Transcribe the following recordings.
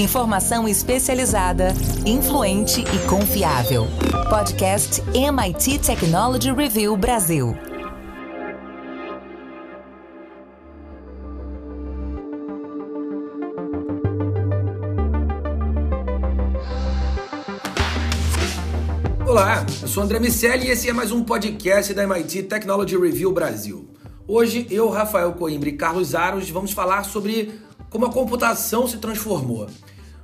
Informação especializada, influente e confiável. Podcast MIT Technology Review Brasil. Olá, eu sou André Miceli e esse é mais um podcast da MIT Technology Review Brasil. Hoje eu, Rafael Coimbra e Carlos Aros vamos falar sobre como a computação se transformou.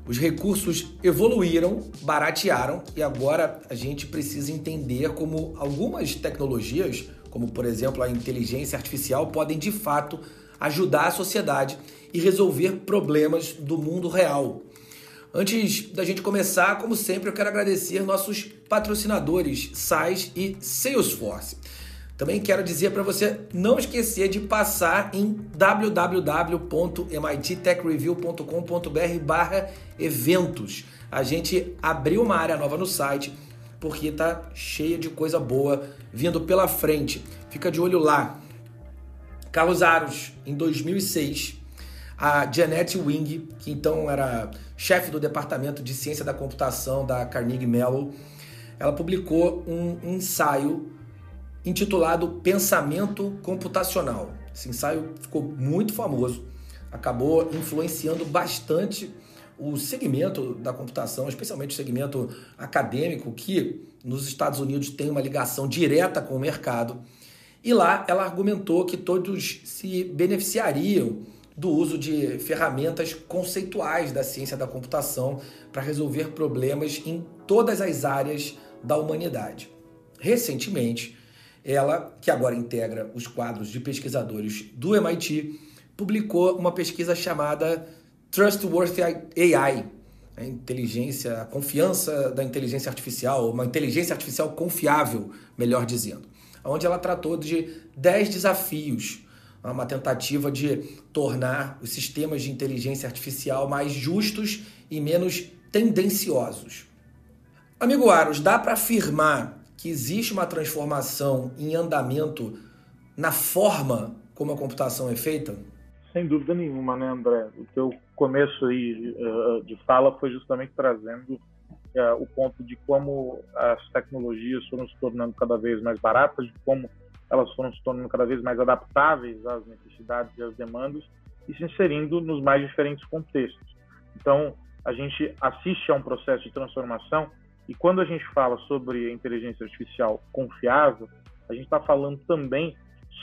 Os recursos evoluíram, baratearam e agora a gente precisa entender como algumas tecnologias, como por exemplo a inteligência artificial, podem de fato ajudar a sociedade e resolver problemas do mundo real. Antes da gente começar, como sempre, eu quero agradecer nossos patrocinadores SAIS e Salesforce. Também quero dizer para você não esquecer de passar em www.mittechreview.com.br barra eventos. A gente abriu uma área nova no site porque tá cheia de coisa boa vindo pela frente. Fica de olho lá. Carlos Aros, em 2006, a Janet Wing, que então era chefe do departamento de ciência da computação da Carnegie Mellon, ela publicou um ensaio intitulado Pensamento Computacional. Esse ensaio ficou muito famoso, acabou influenciando bastante o segmento da computação, especialmente o segmento acadêmico, que nos Estados Unidos tem uma ligação direta com o mercado. E lá ela argumentou que todos se beneficiariam do uso de ferramentas conceituais da ciência da computação para resolver problemas em todas as áreas da humanidade. Recentemente, ela, que agora integra os quadros de pesquisadores do MIT, publicou uma pesquisa chamada Trustworthy AI, a inteligência, a confiança da inteligência artificial, uma inteligência artificial confiável, melhor dizendo, onde ela tratou de 10 desafios, uma tentativa de tornar os sistemas de inteligência artificial mais justos e menos tendenciosos. Amigo Aros, dá para afirmar que existe uma transformação em andamento na forma como a computação é feita? Sem dúvida nenhuma, né, André? O teu começo aí uh, de fala foi justamente trazendo uh, o ponto de como as tecnologias foram se tornando cada vez mais baratas, de como elas foram se tornando cada vez mais adaptáveis às necessidades e às demandas e se inserindo nos mais diferentes contextos. Então, a gente assiste a um processo de transformação e quando a gente fala sobre inteligência artificial confiável, a gente está falando também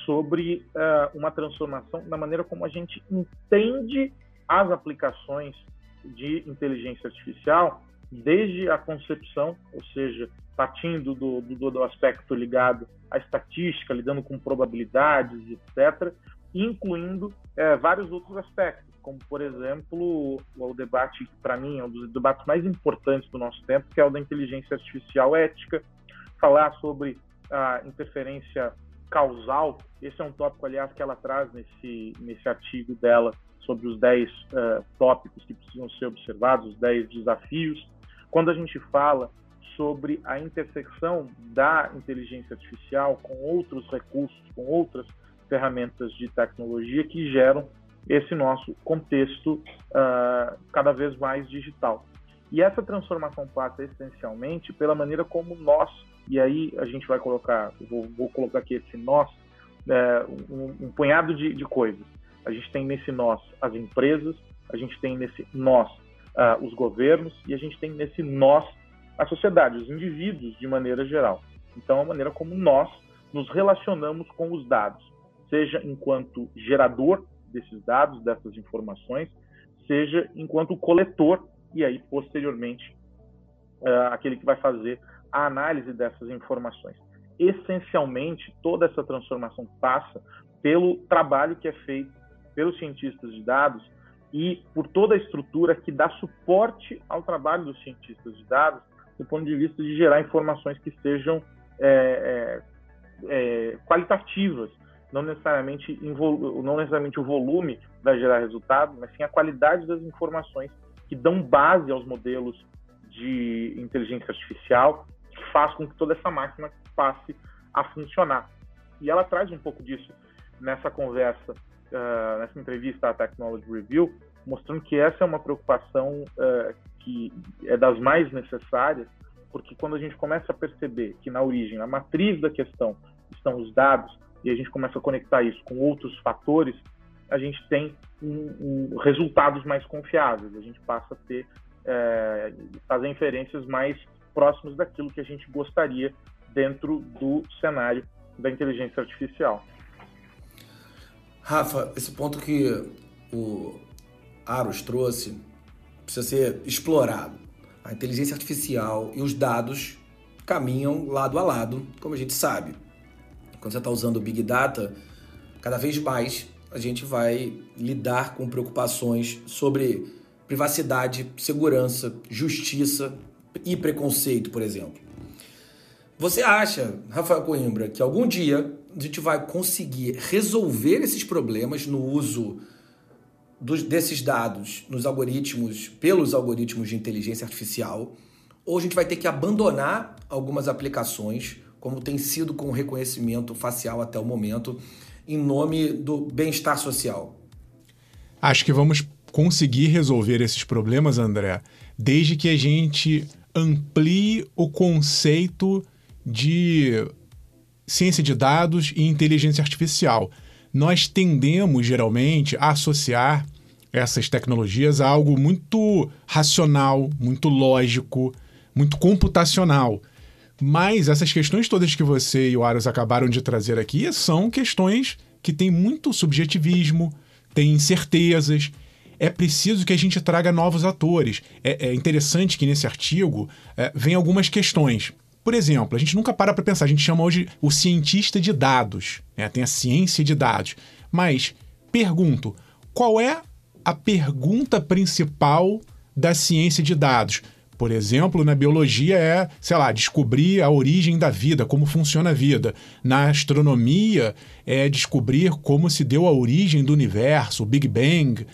sobre uh, uma transformação na maneira como a gente entende as aplicações de inteligência artificial desde a concepção, ou seja, partindo do, do, do aspecto ligado à estatística, lidando com probabilidades, etc., incluindo é, vários outros aspectos, como, por exemplo, o debate, para mim, é um dos debates mais importantes do nosso tempo, que é o da inteligência artificial ética, falar sobre a interferência causal. Esse é um tópico, aliás, que ela traz nesse, nesse artigo dela sobre os 10 uh, é, tópicos que precisam ser observados, os 10 desafios. Quando a gente fala sobre a intersecção da inteligência artificial com outros recursos, com outras ferramentas de tecnologia que geram esse nosso contexto uh, cada vez mais digital. E essa transformação passa essencialmente pela maneira como nós, e aí a gente vai colocar, vou, vou colocar aqui esse nós, é, um, um, punhado de, de, coisas. A gente tem nesse nós as empresas, a gente tem nesse nós uh, os governos e a gente tem nesse nós a sociedade, os indivíduos de maneira geral. Então, a maneira como nós nos relacionamos com os dados, seja enquanto gerador desses dados, dessas informações, seja enquanto coletor e aí posteriormente uh, aquele que vai fazer a análise dessas informações. Essencialmente, toda essa transformação passa pelo trabalho que é feito pelos cientistas de dados e por toda a estrutura que dá suporte ao trabalho dos cientistas de dados do ponto de vista de gerar informações que sejam é, é, é qualitativas, não necessariamente, não necessariamente o volume vai gerar resultado, mas sim a qualidade das informações que dão base aos modelos de inteligência artificial, que faz com que toda essa máquina passe a funcionar. E ela traz um pouco disso nessa conversa, uh, nessa entrevista à Technology Review, mostrando que essa é uma preocupação uh, que é das mais necessárias, porque quando a gente começa a perceber que na origem, na matriz da questão, estão os dados, e a gente começa a conectar isso com outros fatores, a gente tem um, um, resultados mais confiáveis, a gente passa a ter, é, fazer inferências mais próximas daquilo que a gente gostaria dentro do cenário da inteligência artificial. Rafa, esse ponto que o Aros trouxe precisa ser explorado. A inteligência artificial e os dados caminham lado a lado, como a gente sabe. Quando você está usando o Big Data, cada vez mais a gente vai lidar com preocupações sobre privacidade, segurança, justiça e preconceito, por exemplo. Você acha, Rafael Coimbra, que algum dia a gente vai conseguir resolver esses problemas no uso dos, desses dados nos algoritmos, pelos algoritmos de inteligência artificial, ou a gente vai ter que abandonar algumas aplicações, como tem sido com o reconhecimento facial até o momento, em nome do bem-estar social? Acho que vamos conseguir resolver esses problemas, André, desde que a gente amplie o conceito de ciência de dados e inteligência artificial. Nós tendemos geralmente a associar essas tecnologias a algo muito racional, muito lógico, muito computacional. Mas essas questões todas que você e o Aros acabaram de trazer aqui são questões que têm muito subjetivismo, têm incertezas. É preciso que a gente traga novos atores. É, é interessante que nesse artigo é, vem algumas questões. Por exemplo, a gente nunca para para pensar, a gente chama hoje o cientista de dados, né? tem a ciência de dados. Mas pergunto, qual é a pergunta principal da ciência de dados? Por exemplo, na biologia é, sei lá, descobrir a origem da vida, como funciona a vida. Na astronomia é descobrir como se deu a origem do universo, o Big Bang.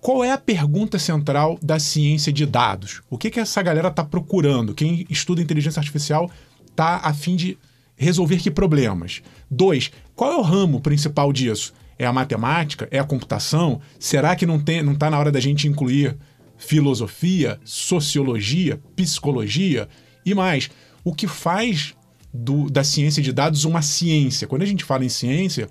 Qual é a pergunta central da ciência de dados? O que, que essa galera está procurando? Quem estuda inteligência artificial está a fim de resolver que problemas? Dois, qual é o ramo principal disso? É a matemática? É a computação? Será que não está não tá na hora da gente incluir filosofia, sociologia, psicologia e mais? O que faz do, da ciência de dados uma ciência? Quando a gente fala em ciência,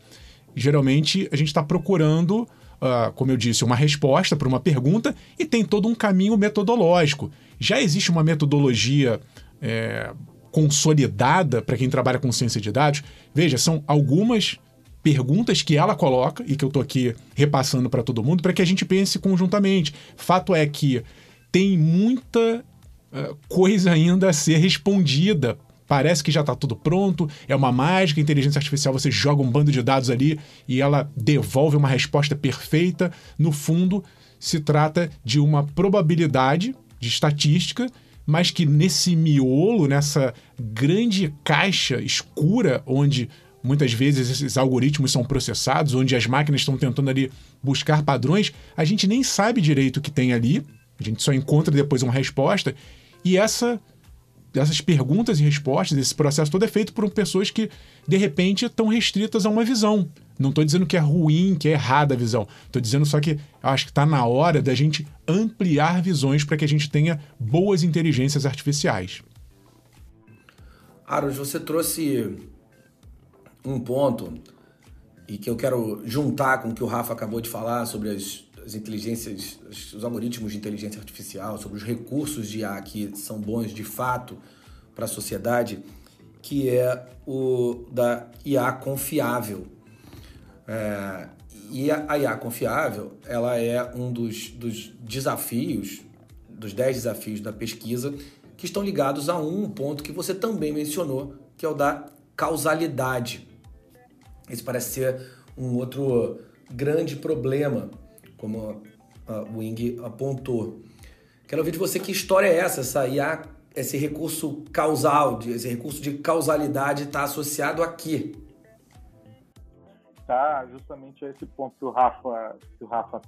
geralmente a gente está procurando Uh, como eu disse, uma resposta para uma pergunta e tem todo um caminho metodológico. Já existe uma metodologia é, consolidada para quem trabalha com ciência de dados. Veja, são algumas perguntas que ela coloca e que eu estou aqui repassando para todo mundo para que a gente pense conjuntamente. Fato é que tem muita uh, coisa ainda a ser respondida parece que já está tudo pronto, é uma mágica, inteligência artificial, você joga um bando de dados ali e ela devolve uma resposta perfeita. No fundo, se trata de uma probabilidade de estatística, mas que nesse miolo, nessa grande caixa escura onde muitas vezes esses algoritmos são processados, onde as máquinas estão tentando ali buscar padrões, a gente nem sabe direito o que tem ali, a gente só encontra depois uma resposta, e essa essas perguntas e respostas, esse processo todo é feito por pessoas que, de repente, estão restritas a uma visão. Não estou dizendo que é ruim, que é errada a visão. Estou dizendo só que acho que está na hora da gente ampliar visões para que a gente tenha boas inteligências artificiais. Aros, você trouxe um ponto e que eu quero juntar com o que o Rafa acabou de falar sobre as, as inteligências, os algoritmos de inteligência artificial, sobre os recursos de IA que são bons de fato para a sociedade, que é o da IA confiável. É, e a IA confiável, ela é um dos, dos desafios, dos 10 desafios da pesquisa, que estão ligados a um ponto que você também mencionou, que é o da causalidade. Esse parece ser um outro grande problema como a Wing apontou. Quero ouvir de você que história é essa, essa IA, esse recurso causal, esse recurso de causalidade está associado a quê? Tá justamente a esse ponto que o Rafa, que o Rafa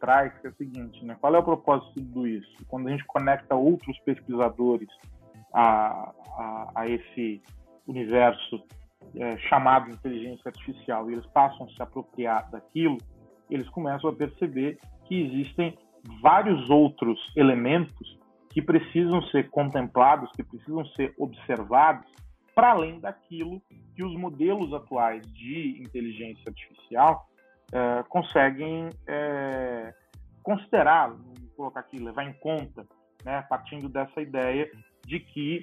traz, que é o seguinte, né? Qual é o propósito de tudo isso? Quando a gente conecta outros pesquisadores a, a, a esse universo é, chamado inteligência artificial e eles passam a se apropriar daquilo, eles começam a perceber que existem vários outros elementos que precisam ser contemplados, que precisam ser observados, para além daquilo que os modelos atuais de inteligência artificial é, conseguem é, considerar, vou colocar aqui, levar em conta, né, partindo dessa ideia de que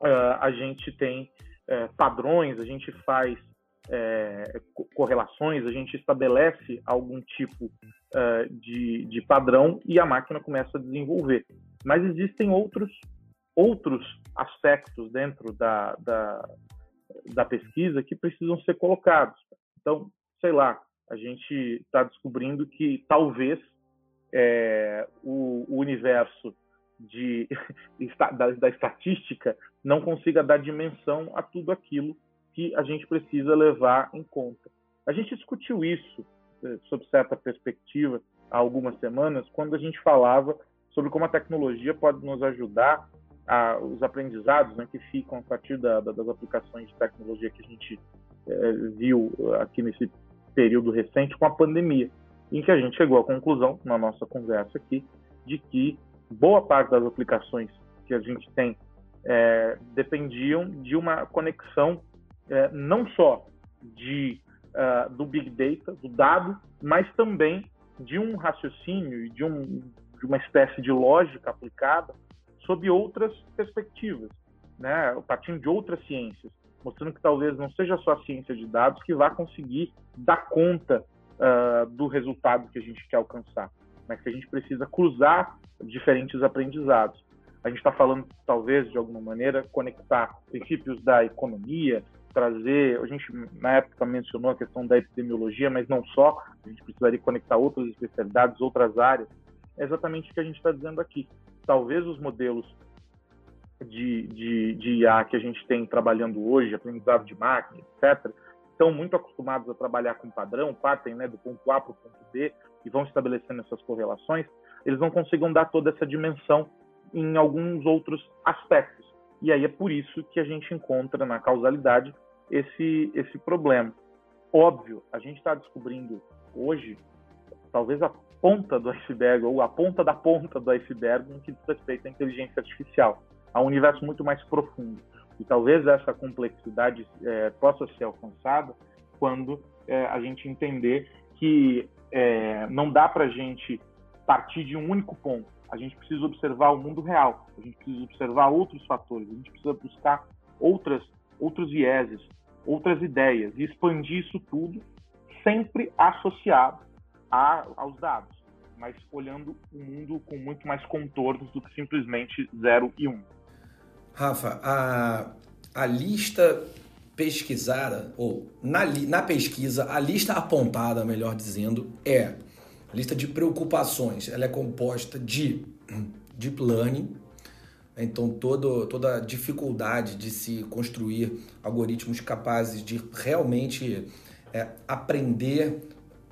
uh, a gente tem uh, padrões, a gente faz uh, correlações, a gente estabelece algum tipo de, de padrão e a máquina começa a desenvolver. Mas existem outros, outros aspectos dentro da, da, da pesquisa que precisam ser colocados. Então, sei lá, a gente está descobrindo que talvez é, o, o, universo de, da, da, estatística não consiga dar dimensão a tudo aquilo que a gente precisa levar em conta. A gente discutiu isso é, sob certa perspectiva há algumas semanas, quando a gente falava sobre como a tecnologia pode nos ajudar a, os aprendizados né, que ficam a partir da, da, das aplicações de tecnologia que a gente é, viu aqui nesse período recente com a pandemia, em que a gente chegou à conclusão, na nossa conversa aqui, de que boa parte das aplicações que a gente tem é, dependiam de uma conexão é, não só de, uh, do Big Data, do dado, mas também de um raciocínio e de, um, de uma espécie de lógica aplicada sob outras perspectivas, né, partindo de outras ciências mostrando que talvez não seja só a ciência de dados que vá conseguir dar conta uh, do resultado que a gente quer alcançar, mas que a gente precisa cruzar diferentes aprendizados. A gente está falando, talvez, de alguma maneira, conectar princípios da economia, trazer. A gente, na época, mencionou a questão da epidemiologia, mas não só, a gente precisaria conectar outras especialidades, outras áreas. É exatamente o que a gente está dizendo aqui. Talvez os modelos de, de, de IA que a gente tem trabalhando hoje, aprendizado de máquina, etc., estão muito acostumados a trabalhar com padrão, partem né, do ponto A para o ponto B e vão estabelecendo essas correlações, eles não consigam dar toda essa dimensão em alguns outros aspectos. E aí é por isso que a gente encontra na causalidade esse, esse problema. Óbvio, a gente está descobrindo hoje, talvez a ponta do iceberg, ou a ponta da ponta do iceberg no que diz respeito à inteligência artificial a um universo muito mais profundo. E talvez essa complexidade é, possa ser alcançada quando é, a gente entender que é, não dá para a gente partir de um único ponto. A gente precisa observar o mundo real, a gente precisa observar outros fatores, a gente precisa buscar outras, outros vieses, outras ideias e expandir isso tudo sempre associado a, aos dados, mas olhando o mundo com muito mais contornos do que simplesmente 0 e 1. Um. Rafa, a, a lista pesquisada, ou na, na pesquisa, a lista apontada, melhor dizendo, é a lista de preocupações. Ela é composta de deep learning, então todo, toda a dificuldade de se construir algoritmos capazes de realmente é, aprender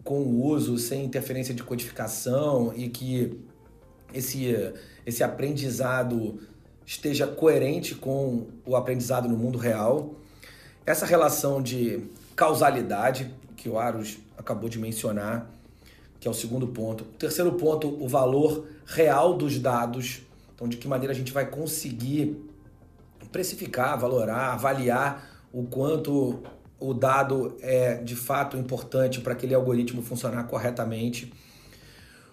com o uso sem interferência de codificação e que esse, esse aprendizado esteja coerente com o aprendizado no mundo real. Essa relação de causalidade, que o Aros acabou de mencionar, que é o segundo ponto. O terceiro ponto, o valor real dos dados. Então, de que maneira a gente vai conseguir precificar, valorar, avaliar o quanto o dado é de fato importante para aquele algoritmo funcionar corretamente.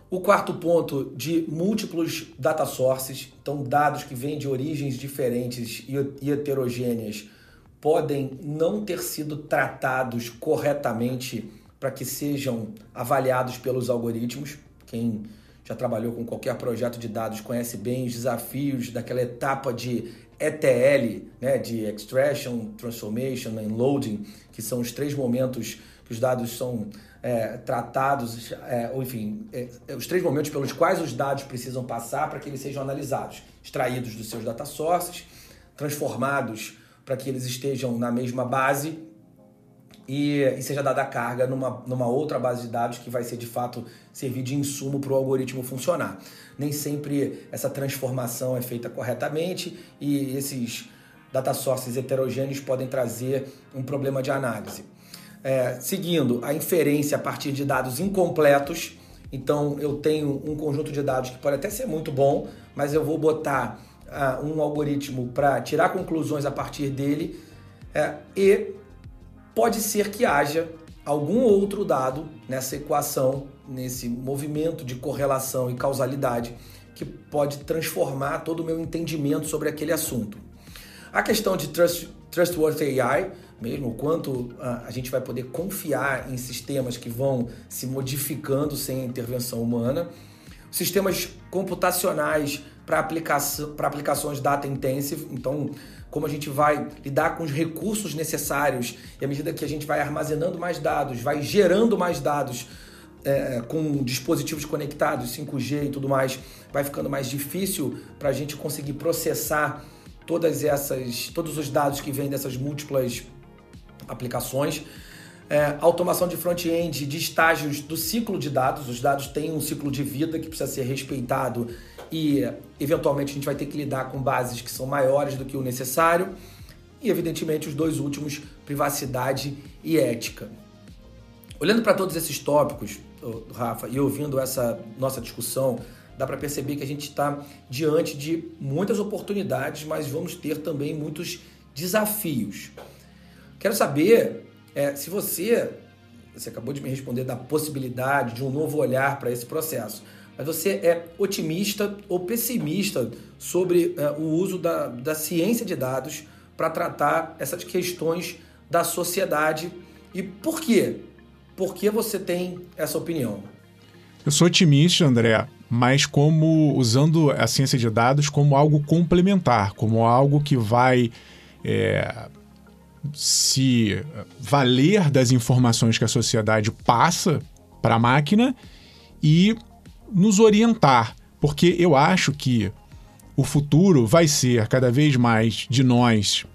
O quarto ponto de múltiplos data sources, então dados que vêm de origens diferentes e heterogêneas, podem não ter sido tratados corretamente para que sejam avaliados pelos algoritmos. Quem já trabalhou com qualquer projeto de dados conhece bem os desafios daquela etapa de ETL, né, de Extraction, Transformation e Loading, que são os três momentos que os dados são é, tratados, é, ou enfim, é, é, os três momentos pelos quais os dados precisam passar para que eles sejam analisados, extraídos dos seus data sources, transformados para que eles estejam na mesma base e, e, seja dada a carga numa, numa outra base de dados que vai ser de fato servir de insumo para o algoritmo funcionar. Nem sempre essa transformação é feita corretamente e esses data sources heterogêneos podem trazer um problema de análise. é, seguindo a inferência a partir de dados incompletos. Então eu tenho um conjunto de dados que pode até ser muito bom, mas eu vou botar uh, um algoritmo para tirar conclusões a partir dele é, e pode ser que haja algum outro dado nessa equação, nesse movimento de correlação e causalidade que pode transformar todo o meu entendimento sobre aquele assunto. A questão de trust, Trustworthy AI, mesmo quanto ah, a gente vai poder confiar em sistemas que vão se modificando sem intervenção humana, sistemas computacionais para aplicações data intensive, então como a gente vai lidar com os recursos necessários e à medida que a gente vai armazenando mais dados, vai gerando mais dados é, com dispositivos conectados, 5G e tudo mais, vai ficando mais difícil para a gente conseguir processar todas essas, todos os dados que vêm dessas múltiplas aplicações. É, automação de front-end, de estágios do ciclo de dados. Os dados têm um ciclo de vida que precisa ser respeitado e, eventualmente, a gente vai ter que lidar com bases que são maiores do que o necessário. E, evidentemente, os dois últimos, privacidade e ética. Olhando para todos esses tópicos, Rafa, e ouvindo essa nossa discussão, dá para perceber que a gente está diante de muitas oportunidades, mas vamos ter também muitos desafios. Quero saber é, se você, você acabou de me responder da possibilidade de um novo olhar para esse processo, você é otimista ou pessimista sobre é, o uso da, da ciência de dados para tratar essas questões da sociedade e por quê? Por que você tem essa opinião? Eu sou otimista, André, mas como usando a ciência de dados como algo complementar, como algo que vai é, se valer das informações que a sociedade passa para a máquina e nos orientar, porque eu acho que o futuro vai ser cada vez mais de nós,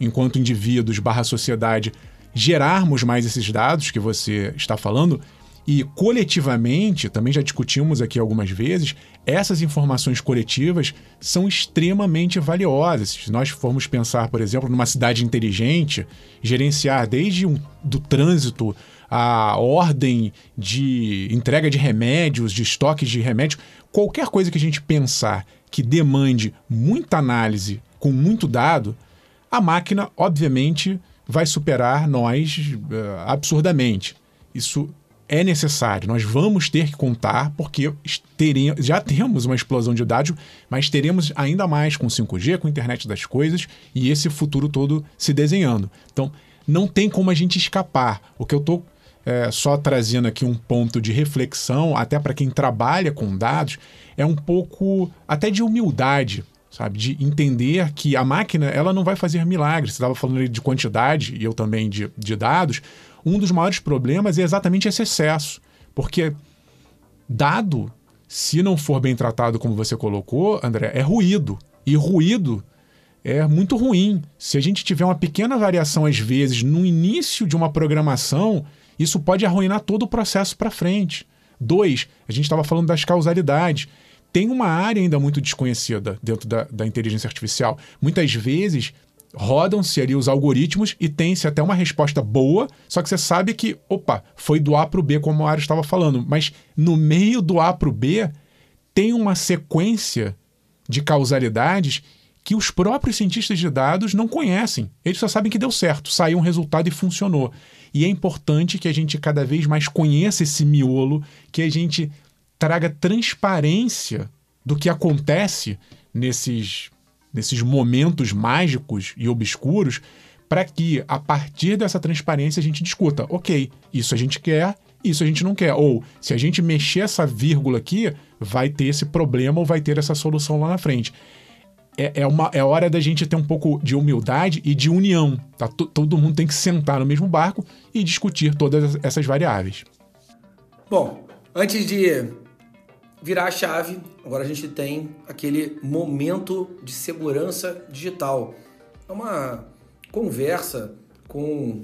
enquanto indivíduos barra sociedade, gerarmos mais esses dados que você está falando e coletivamente, também já discutimos aqui algumas vezes, essas informações coletivas são extremamente valiosas. Se nós formos pensar, por exemplo, numa cidade inteligente, gerenciar desde um, do trânsito a ordem de entrega de remédios, de estoques de remédios, qualquer coisa que a gente pensar que demande muita análise com muito dado, a máquina, obviamente, vai superar nós uh, absurdamente. Isso é necessário. Nós vamos ter que contar, porque teremos, já temos uma explosão de dados, mas teremos ainda mais com 5G, com a internet das coisas e esse futuro todo se desenhando. Então, não tem como a gente escapar. O que eu estou é, só trazendo aqui um ponto de reflexão, até para quem trabalha com dados, é um pouco até de humildade, sabe? De entender que a máquina ela não vai fazer milagres. Você estava falando de quantidade, e eu também de, de dados um dos maiores problemas é exatamente esse excesso. Porque dado, se não for bem tratado como você colocou, André, é ruído. E ruído é muito ruim. Se a gente tiver uma pequena variação, às vezes, no início de uma programação, isso pode arruinar todo o processo para frente. Dois, a gente estava falando das causalidades. Tem uma área ainda muito desconhecida dentro da, da inteligência artificial. Muitas vezes rodam-se ali os algoritmos e tem-se até uma resposta boa, só que você sabe que, opa, foi do A para o B, como o Mário estava falando, mas no meio do A para o B tem uma sequência de causalidades que os próprios cientistas de dados não conhecem. Eles só sabem que deu certo, saiu um resultado e funcionou. E é importante que a gente cada vez mais conheça esse miolo, que a gente traga transparência do que acontece nesses nesses momentos mágicos e obscuros, para que a partir dessa transparência a gente discuta, ok, isso a gente quer, isso a gente não quer. Ou se a gente mexer essa vírgula aqui, vai ter esse problema ou vai ter essa solução lá na frente. É, é, uma, é hora da gente ter um pouco de humildade e de união. Tá? Todo mundo tem que sentar no mesmo barco e discutir todas essas variáveis. Bom, antes de virar a chave, agora a gente tem aquele momento de segurança digital. É uma conversa com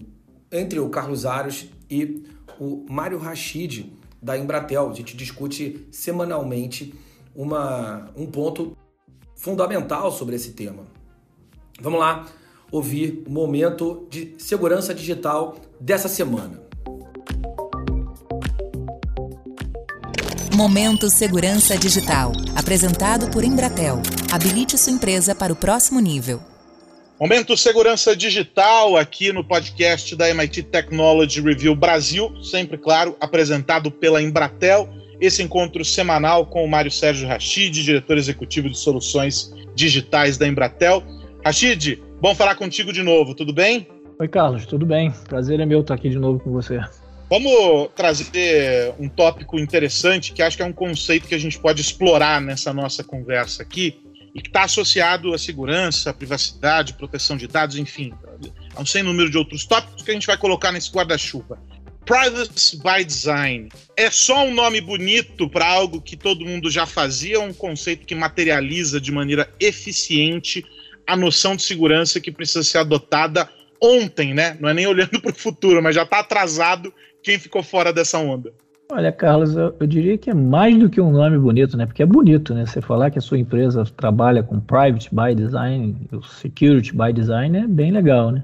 entre o Carlos Aros e o Mário Rachid da Embratel. A gente discute semanalmente uma, um ponto fundamental sobre esse tema. Vamos lá. ouvir o momento de segurança digital dessa semana. Momento Segurança Digital, apresentado por Embratel. Habilite sua empresa para o próximo nível. Momento Segurança Digital aqui no podcast da MIT Technology Review Brasil, sempre claro, apresentado pela Embratel. Esse encontro semanal com o Mário Sérgio Rachid, diretor executivo de soluções digitais da Embratel. Rachid, bom falar contigo de novo, tudo bem? Oi, Carlos, tudo bem? Prazer é meu estar aqui de novo com você. Vamos trazer um tópico interessante que acho que é um conceito que a gente pode explorar nessa nossa conversa aqui e que está associado à segurança, à privacidade, proteção de dados, enfim, a um sem número de outros tópicos que a gente vai colocar nesse guarda-chuva. Privacy by Design é só um nome bonito para algo que todo mundo já fazia, um conceito que materializa de maneira eficiente a noção de segurança que precisa ser adotada ontem, né? Não é nem olhando para o futuro, mas já está atrasado quem ficou fora dessa onda. Olha, Carlos, eu, eu, diria que é mais do que um nome bonito, né? Porque é bonito, né? Você falar que a sua empresa trabalha com Private by Design, Security by Design é bem legal, né?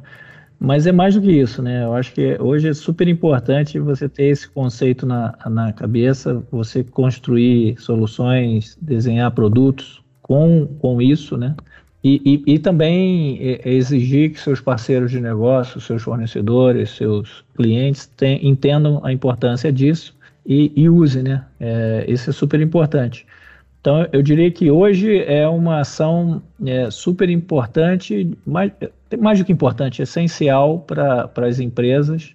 Mas é mais do que isso, né? Eu acho que hoje é super importante você ter esse conceito na, na cabeça, você construir soluções, desenhar produtos com, com isso, né? E, e, e, também exigir que seus parceiros de negócio, seus fornecedores, seus clientes tem, entendam a importância disso e, e né? É, isso é super importante. Então, eu diria que hoje é uma ação é, super importante, mais, mais do que importante, essencial para as empresas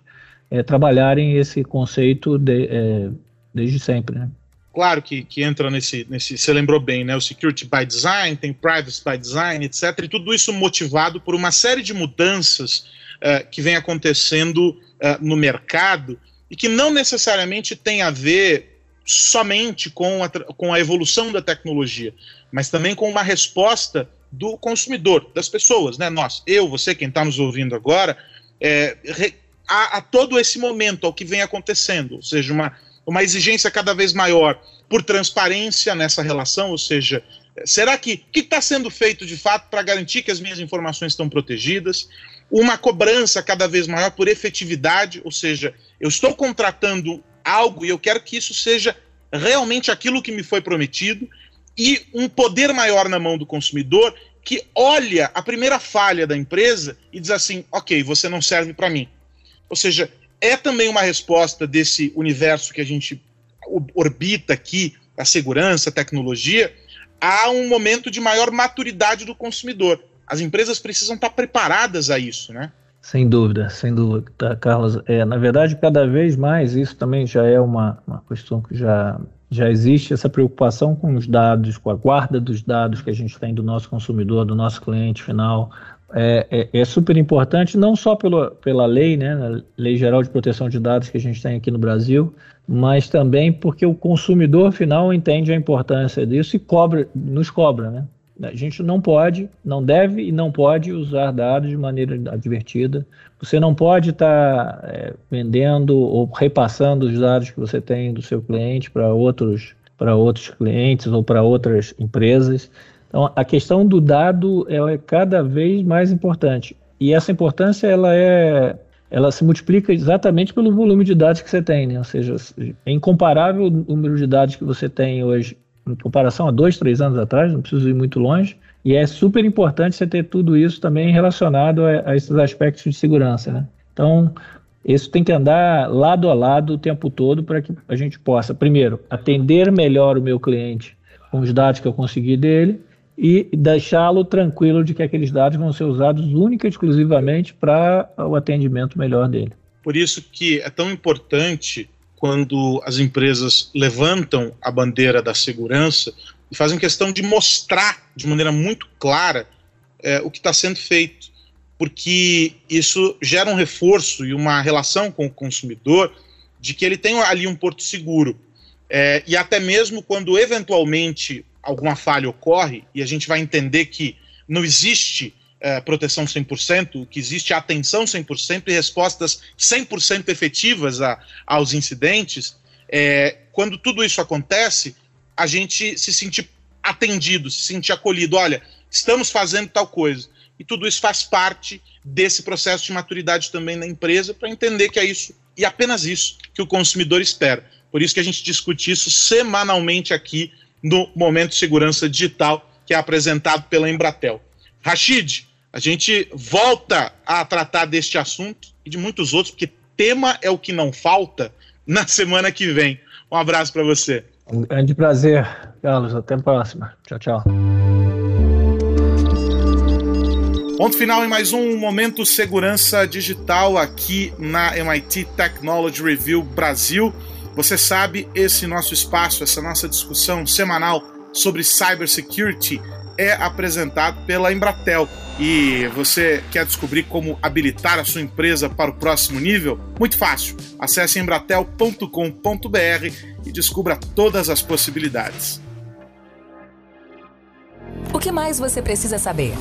é, trabalharem esse conceito de, é, desde sempre, né? claro que, que entra nesse, nesse. Você lembrou bem, né? O Security by Design, tem Privacy by Design, etc. E tudo isso motivado por uma série de mudanças uh, que vem acontecendo uh, no mercado e que não necessariamente tem a ver somente com a, com a evolução da tecnologia, mas também com uma resposta do consumidor, das pessoas, né? Nós, eu, você, quem está nos ouvindo agora, é, re, a, a todo esse momento, ao que vem acontecendo, ou seja, uma uma exigência cada vez maior por transparência nessa relação, ou seja, será que que está sendo feito de fato para garantir que as minhas informações estão protegidas? Uma cobrança cada vez maior por efetividade, ou seja, eu estou contratando algo e eu quero que isso seja realmente aquilo que me foi prometido, e um poder maior na mão do consumidor que olha a primeira falha da empresa e diz assim: ok, você não serve para mim. Ou seja, é também uma resposta desse universo que a gente orbita aqui, a segurança, a tecnologia, a um momento de maior maturidade do consumidor. As empresas precisam estar preparadas a isso, né? Sem dúvida, sem dúvida, tá, Carlos. É, na verdade, cada vez mais isso também já é uma, uma questão que já, já existe, essa preocupação com os dados, com a guarda dos dados que a gente tem do nosso consumidor, do nosso cliente final, é, é, é, super importante, não só pela lei, né, a Lei Geral de Proteção de Dados que a gente tem aqui no Brasil, mas também porque o consumidor final entende a importância disso e cobra, nos cobra. Né? A gente não pode, não deve e não pode usar dados de maneira advertida. Você não pode estar tá, é, vendendo ou repassando os dados que você tem do seu cliente para outros, para outros clientes ou para outras empresas. Então, a questão do dado é cada vez mais importante. E essa importância ela é ela se multiplica exatamente pelo volume de dados que você tem, né? Ou seja, é incomparável o número de dados que você tem hoje em comparação a dois, três anos atrás, não preciso ir muito longe. E é super importante você ter tudo isso também relacionado a, a esses aspectos de segurança, né? Então, isso tem que andar lado a lado o tempo todo para que a gente possa, primeiro, atender melhor o meu cliente com os dados que eu consegui dele e deixá-lo tranquilo de que aqueles dados vão ser usados única e exclusivamente para o atendimento melhor dele. Por isso que é tão importante quando as empresas levantam a bandeira da segurança e fazem questão de mostrar de maneira muito clara é, o que está sendo feito, porque isso gera um reforço e uma relação com o consumidor de que ele tem ali um porto seguro. É, e até mesmo quando eventualmente alguma falha ocorre, e a gente vai entender que não existe é, proteção 100%, que existe atenção 100% e respostas 100% efetivas a, aos incidentes, é, quando tudo isso acontece, a gente se sentir atendido, se sentir acolhido. Olha, estamos fazendo tal coisa. e tudo isso faz parte desse processo de maturidade também na empresa para entender que é isso e apenas isso que o consumidor espera. Por isso que a gente discute isso semanalmente aqui no Momento Segurança Digital, que é apresentado pela Embratel. Rashid, a gente volta a tratar deste assunto e de muitos outros, porque tema é o que não falta na semana que vem. Um abraço para você. Um grande prazer, Carlos. Até a próxima. Tchau, tchau. Ponto final em mais um Momento Segurança Digital aqui na MIT Technology Review Brasil. Você sabe, esse nosso espaço, essa nossa discussão semanal sobre cybersecurity é apresentado pela Embratel. E você quer descobrir como habilitar a sua empresa para o próximo nível? Muito fácil. Acesse embratel.com.br e descubra todas as possibilidades. O que mais você precisa saber?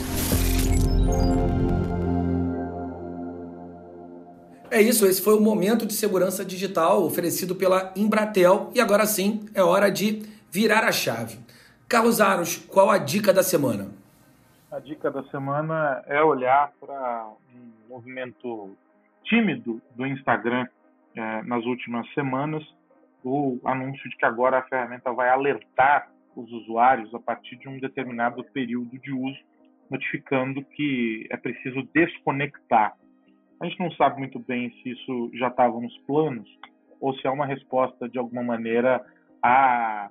É isso, esse foi o momento de segurança digital oferecido pela Embratel e agora sim é hora de virar a chave. Carlos Aros, qual a dica da semana? A dica da semana é olhar para um movimento tímido do Instagram é, nas últimas semanas, o anúncio de que agora a ferramenta vai alertar os usuários a partir de um determinado período de uso, notificando que é preciso desconectar. A gente não sabe muito bem se isso já estava nos planos ou se é uma resposta de alguma maneira a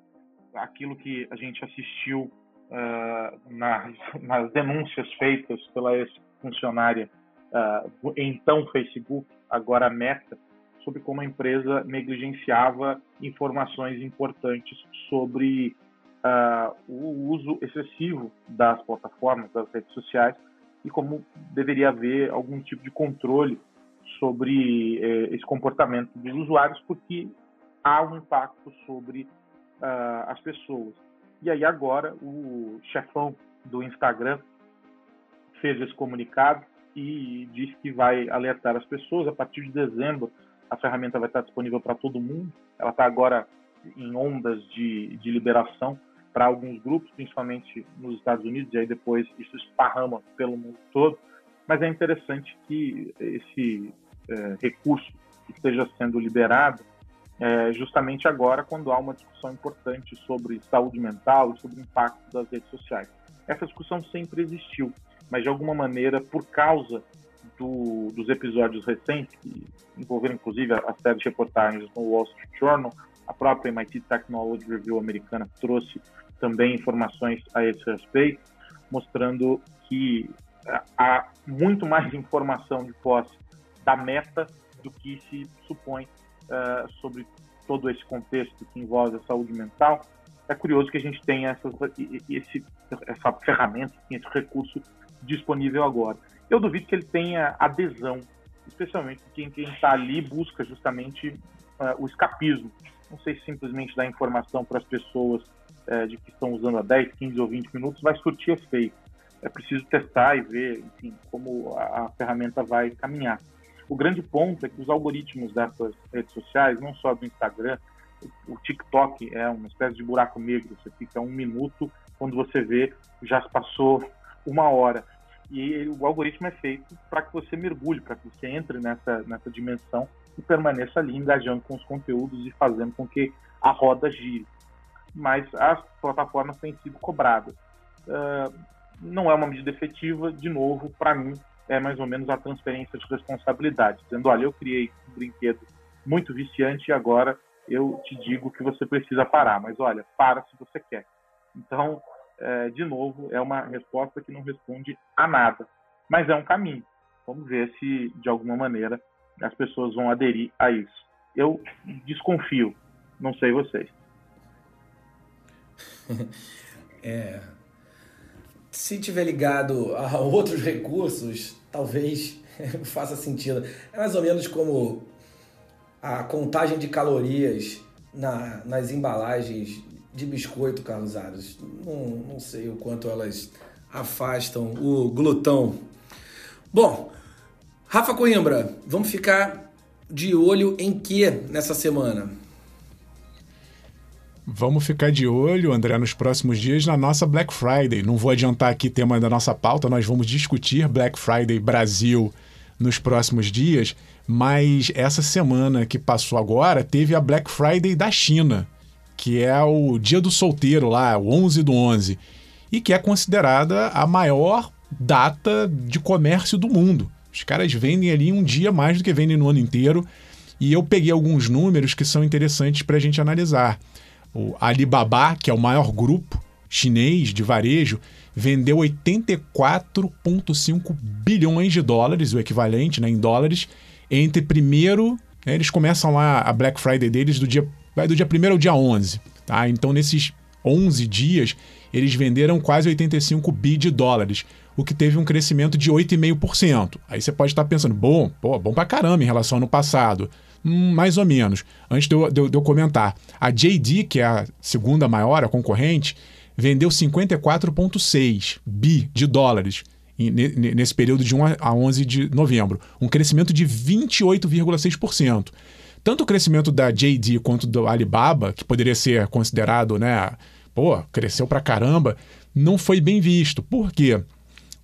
aquilo que a gente assistiu uh, nas, nas, denúncias feitas pela ex-funcionária uh, então Facebook, agora Meta, sobre como a empresa negligenciava informações importantes sobre uh, o uso excessivo das plataformas, das redes sociais, e como deveria haver algum tipo de controle sobre eh, esse comportamento dos usuários, porque há um impacto sobre uh, as pessoas. E aí agora o chefão do Instagram fez esse comunicado e disse que vai alertar as pessoas. A partir de dezembro, a ferramenta vai estar disponível para todo mundo. Ela está agora em ondas de, de liberação para alguns grupos, principalmente nos Estados Unidos, e aí depois isso esparrama pelo mundo todo. Mas é interessante que esse é, recurso esteja sendo liberado é, justamente agora, quando há uma discussão importante sobre saúde mental e sobre o impacto das redes sociais. Essa discussão sempre existiu, mas de alguma maneira, por causa do, dos episódios recentes, que envolveram inclusive a, série de reportagens no Wall Street Journal, a própria MIT Technology Review americana trouxe também informações a esse respeito, mostrando que eh, há muito mais informação de posse da meta do que se supõe uh, sobre todo esse contexto que envolve a saúde mental. É curioso que a gente tenha essa, esse, essa ferramenta, esse recurso disponível agora. Eu duvido que ele tenha adesão, especialmente quem está ali busca justamente uh, o escapismo. Não sei se simplesmente dar informação para as pessoas é, de que estão usando há 10, 15 ou 20 minutos vai surtir efeito. É preciso testar e ver, enfim, como a, a ferramenta vai caminhar. O grande ponto é que os algoritmos dessas redes sociais, não só do Instagram, o TikTok é uma espécie de buraco negro. Você fica um minuto, quando você vê, já se passou uma hora. E o algoritmo é feito para que você mergulhe, para que você entre nessa, nessa dimensão e permaneça ali engajando com os conteúdos e fazendo com que a roda gire mas as plataformas têm sido cobradas. Uh, não é uma medida efetiva, de novo, para mim, é mais ou menos a transferência de responsabilidade, dizendo, olha, eu criei um brinquedo muito viciante e agora eu te digo que você precisa parar, mas olha, para se você quer. Então, é, de novo, é uma resposta que não responde a nada, mas é um caminho. Vamos ver se, de alguma maneira, as pessoas vão aderir a isso. Eu desconfio, não sei vocês. é, se tiver ligado a outros recursos, talvez faça sentido. É mais ou menos como a contagem de calorias na, nas embalagens de biscoito, Carlos Aros. Não, não sei o quanto elas afastam o glutão. Bom, Rafa Coimbra, vamos ficar de olho em que nessa semana? Vamos ficar de olho, André, nos próximos dias na nossa Black Friday. Não vou adiantar aqui tema da nossa pauta, nós vamos discutir Black Friday Brasil nos próximos dias, mas essa semana que passou agora teve a Black Friday da China, que é o dia do solteiro lá, o 11 do 11, e que é considerada a maior data de comércio do mundo. Os caras vendem ali um dia mais do que vendem no ano inteiro. E eu peguei alguns números que são interessantes para a gente analisar. O Alibaba, que é o maior grupo chinês de varejo, vendeu 84,5 bilhões de dólares, o equivalente né, em dólares, entre primeiro. Né, eles começam lá a Black Friday deles do dia, vai do dia 1 ao dia 11. Tá? Então, nesses 11 dias, eles venderam quase 85 bi de dólares, o que teve um crescimento de 8,5%. Aí você pode estar pensando, bom, pô, bom pra caramba em relação ao ano passado. Mais ou menos. Antes de eu, de, de eu comentar, a JD, que é a segunda maior, a concorrente, vendeu 54,6 bi de dólares nesse período de 1 a 11 de novembro, um crescimento de 28,6%. Tanto o crescimento da JD quanto do Alibaba, que poderia ser considerado, né, pô, cresceu pra caramba, não foi bem visto. Por quê?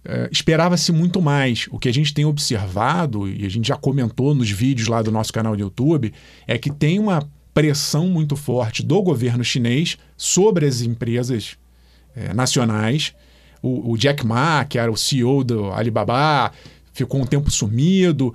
É, esperava-se muito mais. O que a gente tem observado, e a gente já comentou nos vídeos lá do nosso canal do YouTube, é que tem uma pressão muito forte do governo chinês sobre as empresas é, nacionais. O, o, Jack Ma, que era o CEO do Alibaba, ficou um tempo sumido.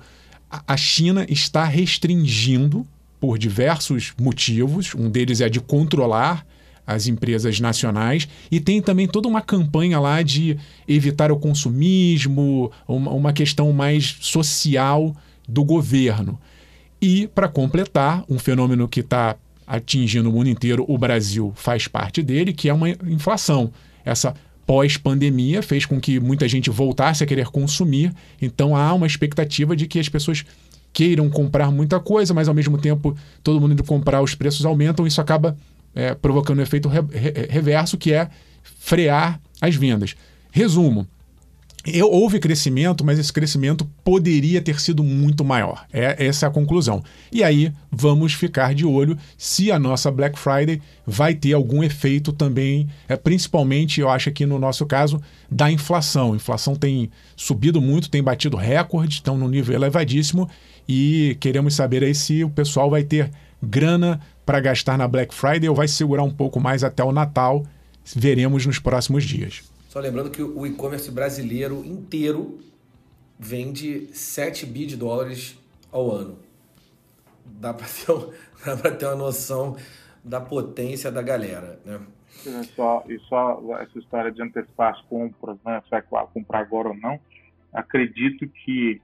A, a China está restringindo por diversos motivos. Um deles é de controlar as empresas nacionais e tem também toda uma campanha lá de evitar o consumismo, uma, questão mais social do governo. E, para completar, um fenômeno que está atingindo o mundo inteiro, o Brasil faz parte dele, que é uma inflação. Essa pós-pandemia fez com que muita gente voltasse a querer consumir, então há uma expectativa de que as pessoas queiram comprar muita coisa, mas ao mesmo tempo todo mundo indo comprar, os preços aumentam, isso acaba é, provocando um efeito re, re, reverso, que é frear as vendas. Resumo. Eu, houve crescimento, mas esse crescimento poderia ter sido muito maior. É essa é a conclusão. E aí vamos ficar de olho se a nossa Black Friday vai ter algum efeito também, é, principalmente, eu acho que no nosso caso, da inflação. A inflação tem subido muito, tem batido recorde, estão num nível elevadíssimo e queremos saber aí se o pessoal vai ter grana para gastar na Black Friday ou vai segurar um pouco mais até o Natal? Veremos nos próximos dias. Só lembrando que o e-commerce brasileiro inteiro vende 7 bi de dólares ao ano. Dá para ter, ter uma noção da potência da galera, né? E só, e só essa história de antecipar as compras, né? Se vai comprar agora ou não, acredito que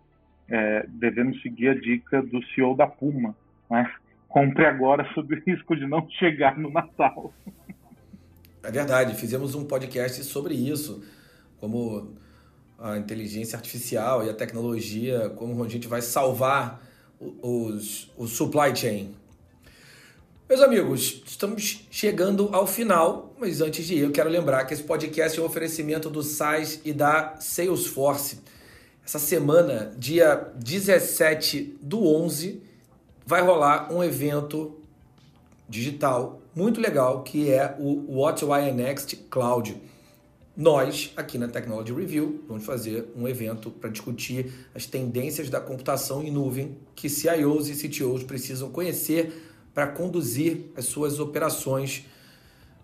é, devemos seguir a dica do CEO da Puma, né? Compre agora sob o risco de não chegar no Natal. É verdade, fizemos um podcast sobre isso, como a inteligência artificial e a tecnologia, como a gente vai salvar os, o supply chain. Meus amigos, estamos chegando ao final, mas antes de ir, eu quero lembrar que esse podcast é um oferecimento do SAIS e da Salesforce. Essa semana, dia 17 do 11, vai rolar um evento digital muito legal que é o What Why Next Cloud. Nós, aqui na Technology Review, vamos fazer um evento para discutir as tendências da computação em nuvem que CIOs e CTOs precisam conhecer para conduzir as suas operações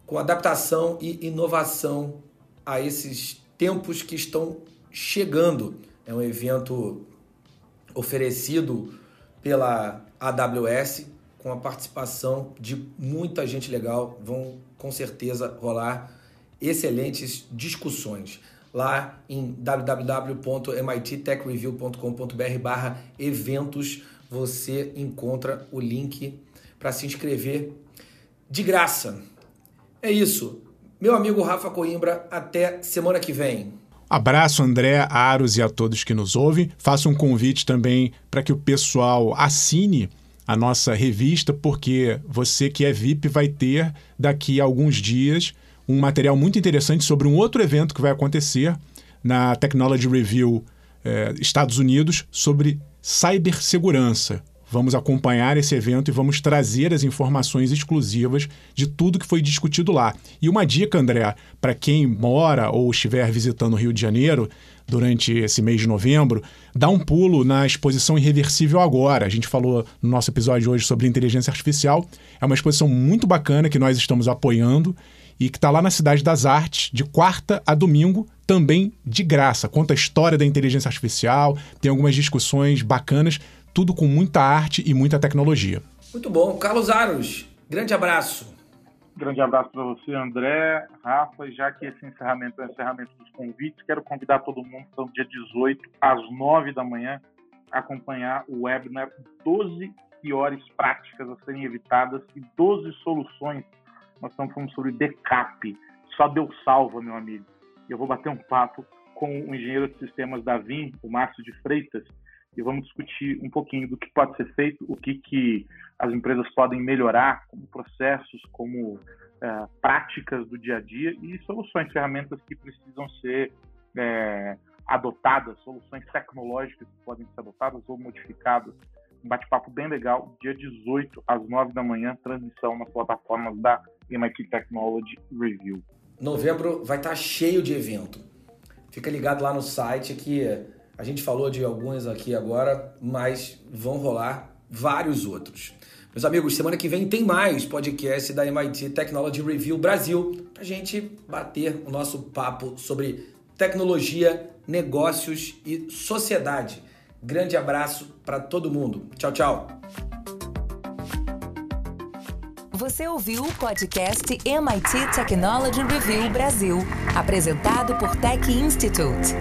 com adaptação e inovação a esses tempos que estão chegando. É um evento oferecido pela AWS, com a participação de muita gente legal. Vão com certeza rolar excelentes discussões lá em www.mittechreview.com.br barra eventos você encontra o link para se inscrever de graça. É isso. Meu amigo Rafa Coimbra, até semana que vem. Abraço, André, Aros e a todos que nos ouvem. Faço um convite também para que o pessoal assine a nossa revista, porque você que é VIP vai ter daqui a alguns dias um material muito interessante sobre um outro evento que vai acontecer na Technology Review eh, Estados Unidos sobre cibersegurança. Vamos acompanhar esse evento e vamos trazer as informações exclusivas de tudo que foi discutido lá. E uma dica, André, para quem mora ou estiver visitando o Rio de Janeiro durante esse mês de novembro, dá um pulo na exposição Irreversível Agora. A gente falou no nosso episódio hoje sobre inteligência artificial. É uma exposição muito bacana que nós estamos apoiando e que está lá na Cidade das Artes, de quarta a domingo, também de graça. Conta a história da inteligência artificial, tem algumas discussões bacanas, tudo com muita arte e muita tecnologia. Muito bom. Carlos Aros, grande abraço. Grande abraço para você, André, Rafa. Já que esse encerramento é o encerramento dos convites, quero convidar todo mundo para o dia 18, às 9 da manhã, acompanhar o webinar 12 piores práticas a serem evitadas e 12 soluções. Nós estamos falando sobre backup. Só Deus salva, meu amigo. E eu vou bater um papo com o engenheiro de sistemas da VIM, o Márcio de Freitas, e vamos discutir um pouquinho do que pode ser feito, o que, que as empresas podem melhorar, como processos, como é, práticas do dia a dia e soluções, ferramentas que precisam ser é, adotadas, soluções tecnológicas que podem ser adotadas ou modificadas. Um bate-papo bem legal, dia 18, às 9 da manhã, transmissão nas plataformas da MIT Technology Review. Novembro vai estar cheio de evento. Fica ligado lá no site que a gente falou de alguns aqui agora, mas vão rolar vários outros. Meus amigos, semana que vem tem mais podcast da MIT Technology Review Brasil para a gente bater o nosso papo sobre tecnologia, negócios e sociedade. Grande abraço para todo mundo. Tchau, tchau. Você ouviu o podcast MIT Technology Review Brasil, apresentado por Tech Institute.